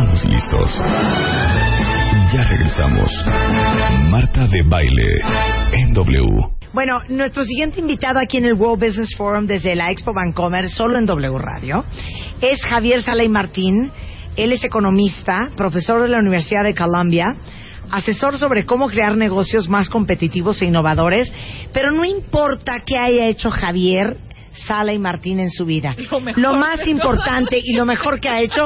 Estamos listos. Ya regresamos. Marta de Baile en W. Bueno, nuestro siguiente invitado aquí en el World Business Forum desde la Expo Bancomer, solo en W Radio, es Javier Salay Martín. Él es economista, profesor de la Universidad de Columbia, asesor sobre cómo crear negocios más competitivos e innovadores, pero no importa qué haya hecho Javier Sala y Martín en su vida. Lo mejor. Lo más importante y lo mejor que ha hecho,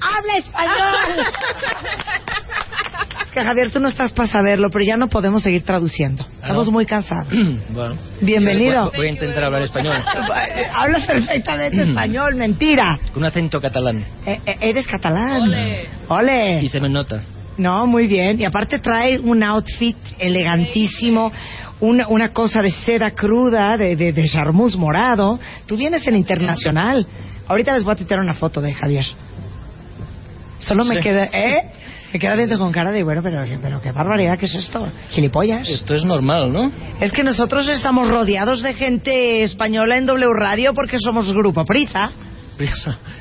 ¡habla español! Es que Javier, tú no estás para saberlo, pero ya no podemos seguir traduciendo. Estamos muy cansados. Bueno. Bienvenido. Voy, voy a intentar hablar español. Hablas perfectamente español, mentira. Con un acento catalán. Eh, eh, eres catalán. Ole. Ole. Y se me nota. No, muy bien. Y aparte trae un outfit elegantísimo, una, una cosa de seda cruda, de, de, de charmús morado. Tú vienes en internacional. Ahorita les voy a tuitear una foto de Javier. Solo me Sí. queda, ¿eh? Me queda viendo con cara de, bueno, pero, pero qué barbaridad, ¿qué es esto? Gilipollas. Esto es normal, ¿no? Es que nosotros estamos rodeados de gente española en W Radio porque somos Grupo Prisa.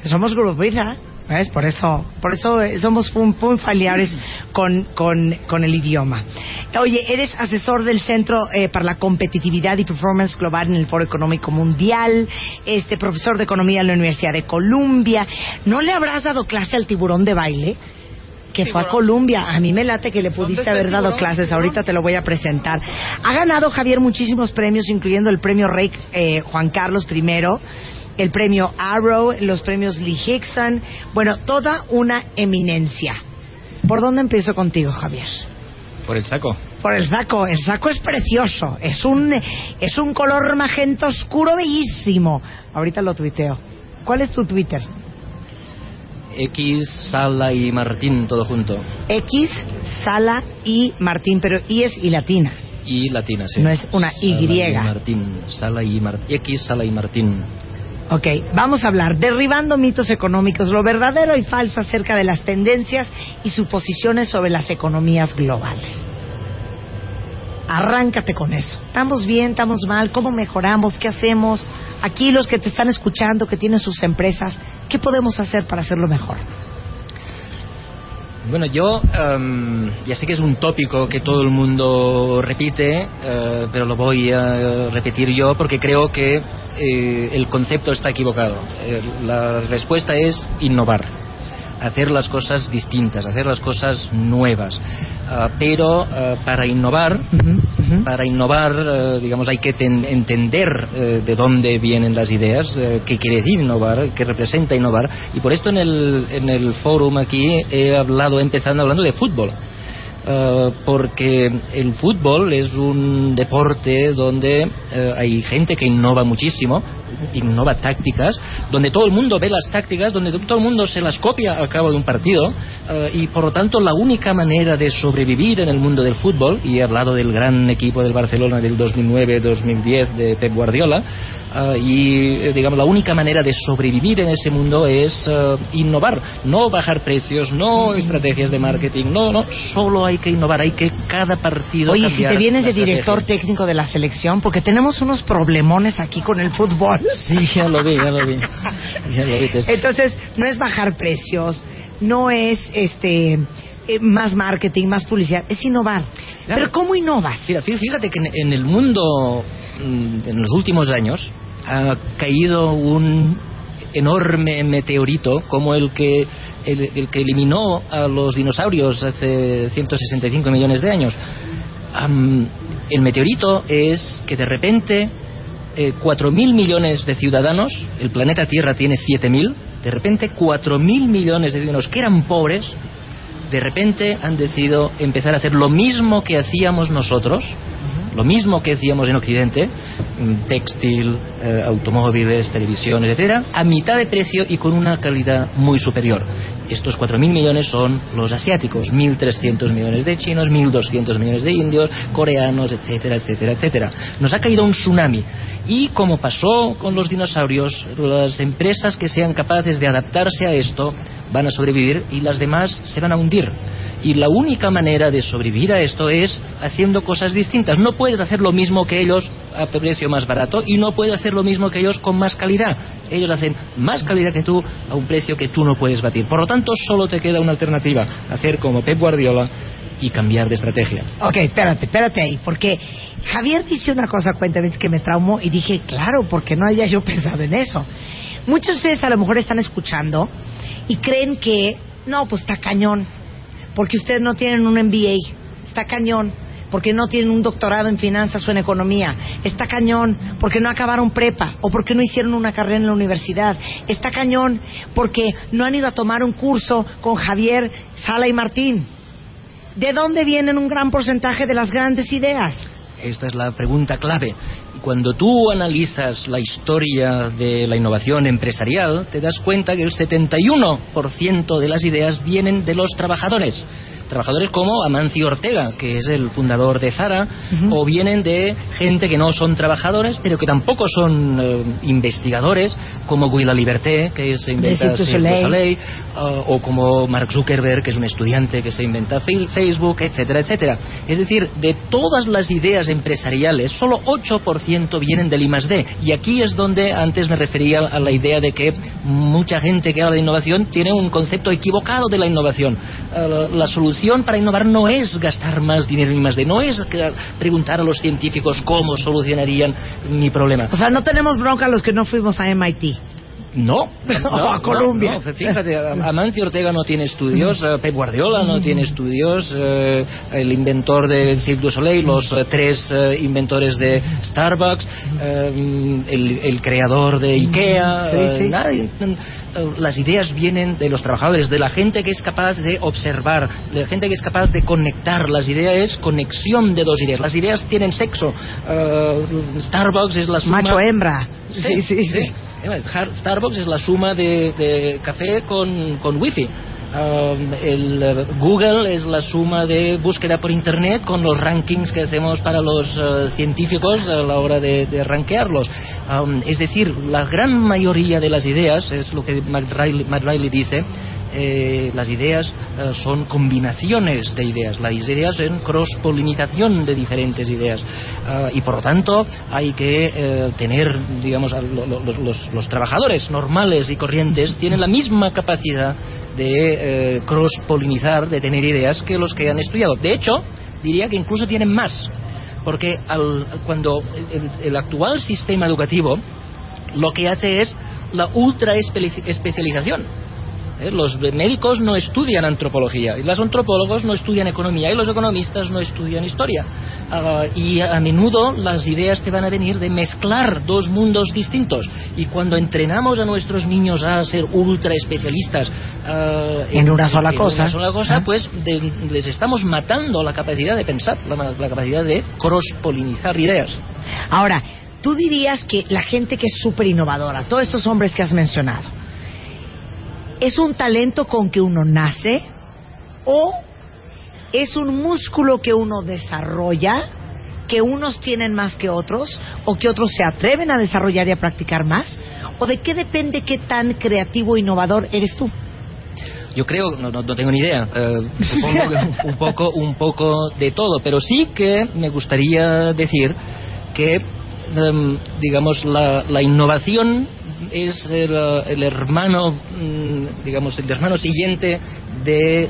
Somos Grupo Prisa. ¿Ves? Por eso, por eso eh, somos muy, muy familiares con, con, con el idioma. Oye, eres asesor del Centro eh, para la Competitividad y Performance Global en el Foro Económico Mundial, este profesor de Economía en la Universidad de Columbia. ¿No le habrás dado clase al tiburón de baile? que fue a. Colombia. A mí me late que le pudiste haber dado tiburón? clases. Ahorita te lo voy a presentar. Ha ganado Javier muchísimos premios, incluyendo el premio Rey eh, Juan Carlos I, el premio Arrow, los premios Lee Hickson. Bueno, toda una eminencia. ¿Por dónde empiezo contigo, Javier? Por el saco. Por el saco. El saco es precioso. Es un, es un color magenta oscuro bellísimo. Ahorita lo tuiteo. ¿Cuál es tu Twitter? X, Sala y Martín, todo junto. X, Sala y Martín, pero I es y latina. Y latina, sí. No es una Y. Sala y Martín. Sala y Martín. X, Sala y Martín. Ok, vamos a hablar derribando mitos económicos, lo verdadero y falso acerca de las tendencias y suposiciones sobre las economías globales. Arráncate con eso. ¿Estamos bien? ¿Estamos mal? ¿Cómo mejoramos? ¿Qué hacemos? Aquí los que te están escuchando, que tienen sus empresas, ¿qué podemos hacer para hacerlo mejor? Bueno, yo em, ya sé que es un tópico que todo el mundo repite, eh, pero lo voy a repetir yo porque creo que eh, el concepto está equivocado. Eh, la respuesta es innovar, hacer las cosas distintas, hacer las cosas nuevas. Ah, pero ah, para innovar, para innovar, eh, digamos, hay que ten- entender eh, de dónde vienen las ideas, eh, qué quiere decir innovar, qué representa innovar. Y por esto en el, en el fórum aquí he hablado, empezando hablando de fútbol. Eh, porque el fútbol es un deporte donde eh, hay gente que innova muchísimo, innova tácticas, donde todo el mundo ve las tácticas, donde todo el mundo se las copia al cabo de un partido, eh, y por lo tanto la única manera de sobrevivir en el mundo del fútbol, y he hablado del gran equipo del Barcelona del 2009-2010 de Pep Guardiola, eh, y eh, digamos la única manera de sobrevivir en ese mundo es eh, innovar, no bajar precios, no estrategias de marketing, no, no, solo hay que innovar, hay que cada partido Oye, si te vienes de director técnico de la selección, porque tenemos unos problemones aquí con el fútbol. Sí, ya lo vi, ya lo vi. Ya lo vi. Entonces, no es bajar precios, no es este eh, más marketing, más publicidad, es innovar. Claro. Pero ¿cómo innovas? Mira, fíjate que en, en el mundo, mm, en los últimos años, ha caído un enorme meteorito como el que, el, el que eliminó a los dinosaurios hace 165 millones de años. Am, el meteorito es que de repente eh, 4.000 millones de ciudadanos, el planeta Tierra tiene 7.000, de repente 4.000 millones de ciudadanos que eran pobres, de repente han decidido empezar a hacer lo mismo que hacíamos nosotros, lo mismo que hacíamos en Occidente, mm, textil, eh, automóviles, televisiones, etcétera, a mitad de precio y con una calidad muy superior. Estos 4.000 millones son los asiáticos, 1.300 millones de chinos, 1.200 millones de indios, coreanos, etcétera, etcétera, etcétera. Nos ha caído un tsunami y como pasó con los dinosaurios, las empresas que sean capaces de adaptarse a esto van a sobrevivir y las demás se van a hundir. Y la única manera de sobrevivir a esto es haciendo cosas distintas. No puedes hacer lo mismo que ellos a precio más barato y no puedes hacer lo mismo que ellos con más calidad. Ellos hacen más calidad que tú a un precio que tú no puedes batir. Por lo tanto, solo te queda una alternativa, hacer como Pep Guardiola y cambiar de estrategia. Ok, espérate, espérate ahí, porque Javier dice una cosa, cuéntame, que me traumó y dije, claro, porque no haya yo pensado en eso. Muchos de ustedes a lo mejor están escuchando y creen que, no, pues está cañón, porque ustedes no tienen un MBA, está cañón, porque no tienen un doctorado en finanzas o en economía, está cañón, porque no acabaron prepa o porque no hicieron una carrera en la universidad, está cañón, porque no han ido a tomar un curso con Javier Sala y Martín. ¿De dónde vienen un gran porcentaje de las grandes ideas? Esta es la pregunta clave. Cuando tú analizas la historia de la innovación empresarial, te das cuenta que el 71% de las ideas vienen de los trabajadores trabajadores como Amancio Ortega, que es el fundador de Zara, o vienen de gente que no son trabajadores, pero que tampoco son eh, investigadores, como Guy Liberté, que se inventa Soleil, uh, o como Mark Zuckerberg, que es un estudiante que se inventa Facebook, etcétera, etcétera. Es decir, de todas las ideas empresariales, solo 8% vienen del I+D. Y aquí es donde antes me refería a la idea de que mucha gente que habla de innovación tiene un concepto equivocado de la innovación. Uh, la solución solución para innovar no es gastar más dinero ni más de, no es preguntar a los científicos cómo solucionarían mi problema. O sea, no tenemos bronca los que no fuimos a MIT. No, no, a Colombia. fíjate, Amancio Ortega no tiene estudios, eh, Pep Guardiola no tiene estudios, eh, el inventor de Cirque du Soleil, los eh, tres inventores de Starbucks, el, creador de IKEA, nadie, las ideas vienen de los trabajadores, de la gente que es capaz de observar, de la gente que es capaz de conectar. Las ideas es conexión de dos ideas. Las ideas tienen sexo. Starbucks es la suma... Macho hembra. sí, sí. sí. Starbucks es la suma de, café con, con wifi. Um, el eh, Google es la suma de búsqueda por Internet con los rankings que hacemos para los eh, científicos a la hora de, de rankearlos. Um, es decir, la gran mayoría de las ideas, es lo que Matt dice, eh, las ideas eh, son combinaciones de ideas, las ideas son cross-polinización de diferentes ideas. Eh, y por lo tanto hay que tener, digamos, los, trabajadores normales y corrientes tienen la misma capacidad de cross-polinizar, de tener ideas que los que han estudiado. De hecho, diría que incluso tienen más, porque cuando el actual sistema educativo lo que hace es la ultra especialización ¿eh? Los médicos no estudian antropología, y los antropólogos no estudian economía, y los economistas no estudian historia. Ah, y a menudo las ideas te van a venir de mezclar dos mundos distintos. Y cuando entrenamos a nuestros niños a ser ultra especialistas ah, en, una sola cosa, cosa pues les estamos matando la capacidad de pensar, la, capacidad de cross-polinizar ideas. Ahora, tú dirías que la gente que es súper innovadora, todos estos hombres que has mencionado, ¿Es un talento con que uno nace o es un músculo que uno desarrolla, que unos tienen más que otros o que otros se atreven a desarrollar y a practicar más? ¿O de qué depende qué tan creativo e innovador eres tú? Yo creo, no, no, tengo ni idea, eh, supongo que un poco, un poco de todo, pero sí que me gustaría decir que, em, digamos, la, la innovación es el, hermano, mm, digamos, el hermano siguiente de eh,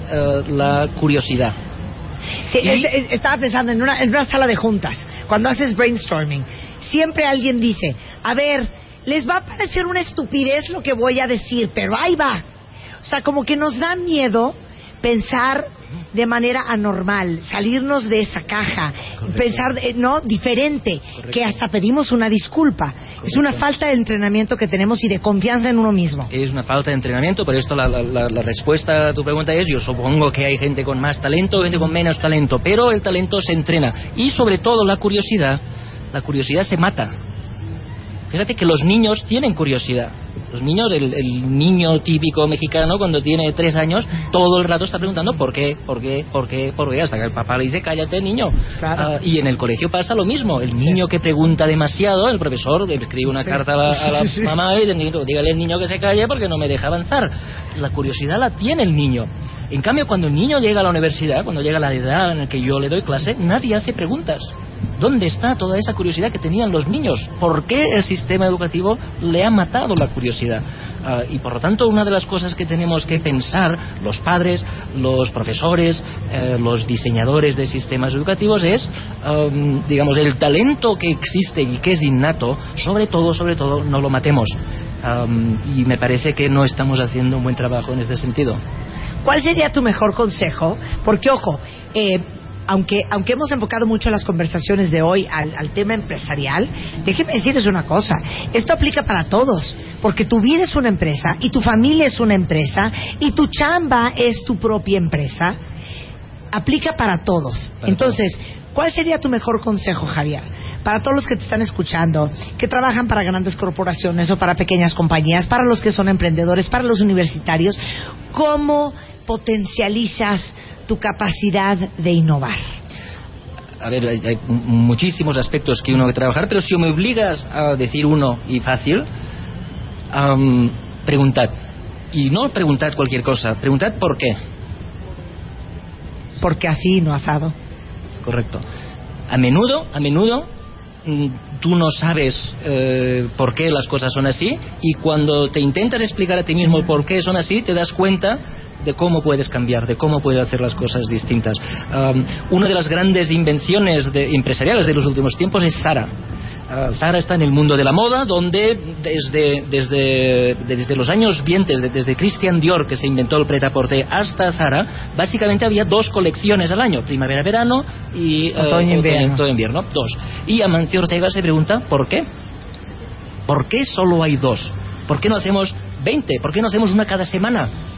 la curiosidad. estaba pensando en una, en una sala de juntas, cuando haces brainstorming, siempre alguien dice, a ver, les va a parecer una estupidez lo que voy a decir, pero ahí va. O sea, como que nos da miedo pensar de manera anormal, salirnos de esa caja, pensar, eh, no, diferente, que hasta pedimos una disculpa. Es una falta de entrenamiento que tenemos y de confianza en uno mismo. Es una falta de entrenamiento, por esto la, la, la respuesta a tu pregunta es, yo supongo que hay gente con más talento, gente con menos talento, pero el talento se entrena. Y sobre todo la curiosidad, la curiosidad se mata. Fíjate que los niños tienen curiosidad. Los niños, el, el, niño típico mexicano cuando tiene tres años, todo el rato está preguntando por qué, por qué, por qué, por qué, hasta que el papá le dice cállate niño. Claro. Uh, y en el colegio pasa lo mismo. El niño que pregunta demasiado, el profesor le escribe una Sí. carta a la, a la Sí. mamá y dígale al niño que se calle porque no me deja avanzar. La curiosidad la tiene el niño. En cambio, cuando el niño llega a la universidad, cuando llega a la edad en la que yo le doy clase, nadie hace preguntas. ¿Dónde está toda esa curiosidad que tenían los niños? ¿Por qué el sistema educativo le ha matado la curiosidad? Ah, y por lo tanto, una de las cosas que tenemos que pensar los padres, los profesores, eh, los diseñadores de sistemas educativos es, um, digamos, el talento que existe y que es innato, sobre todo, sobre todo, no lo matemos. Um, y me parece que no estamos haciendo un buen trabajo en este sentido. ¿Cuál sería tu mejor consejo? Porque, ojo, eh, aunque, aunque hemos enfocado mucho las conversaciones de hoy al, tema empresarial, déjeme decirles una cosa, esto aplica para todos, porque tu vida es una empresa y tu familia es una empresa y tu chamba es tu propia empresa, aplica para todos. Para Entonces, ¿cuál sería tu mejor consejo, Javier? Para todos los que te están escuchando, que trabajan para grandes corporaciones o para pequeñas compañías, para los que son emprendedores, para los universitarios, ¿cómo potencializas tu capacidad de innovar? A ver, hay, hay muchísimos aspectos que uno que trabajar, pero si me obligas a decir uno y fácil, um, preguntad. Y no preguntad cualquier cosa, preguntad por qué. Porque así no asado. Correcto. A menudo, a menudo, mm, tú no sabes eh, por qué las cosas son así y cuando te intentas explicar a ti mismo por qué son así, te das cuenta de cómo puedes cambiar, de cómo puedes hacer las cosas distintas. Um, una de las grandes invenciones de- empresariales de los últimos tiempos es Zara. Zara está en el mundo de la moda, donde desde, desde, desde los años 20, desde, Christian Dior, que se inventó el prêt-à-porter, hasta Zara, básicamente había dos colecciones al año, primavera-verano y eh, Otoño-invierno. otoño-invierno, dos. Y Amancio Ortega se pregunta, ¿por qué? ¿Por qué solo hay dos? ¿Por qué no hacemos 20? ¿Por qué no hacemos una cada semana?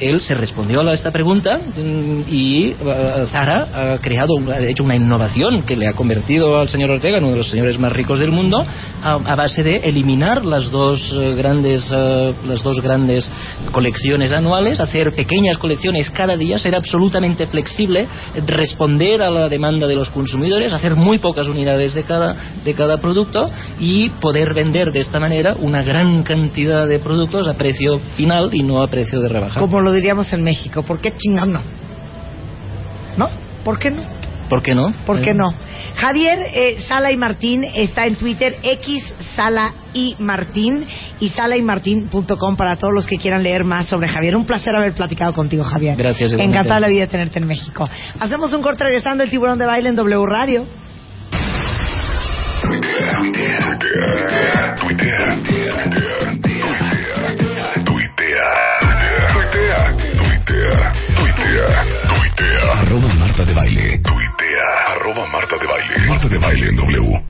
Él se respondió a esta pregunta mm, y uh, Zara ha creado, ha hecho una innovación que le ha convertido al señor Ortega en uno de los señores más ricos del mundo a, base de eliminar las dos eh, grandes eh, las dos grandes colecciones anuales, hacer pequeñas colecciones cada día, ser absolutamente flexible, responder a la demanda de los consumidores, hacer muy pocas unidades de cada de cada producto y poder vender de esta manera una gran cantidad de productos a precio final y no a precio de rebaja. Lo diríamos en México, ¿por qué chingando no? ¿No? ¿Por qué no? ¿Por qué no? ¿Por qué Eh, no? Javier eh, Sala y Martín está en Twitter, X Sala y Martín y salaymartin.com para todos los que quieran leer más sobre Javier. Un placer haber platicado contigo, Javier. Gracias, igualmente. Encantada la vida de tenerte en México. Hacemos un corte regresando el tiburón de baile en W Radio. Tuitea, tuitea, tuitea. Arroba Marta de Baile. Tuitea. Arroba Marta de Baile. Marta de Baile en W.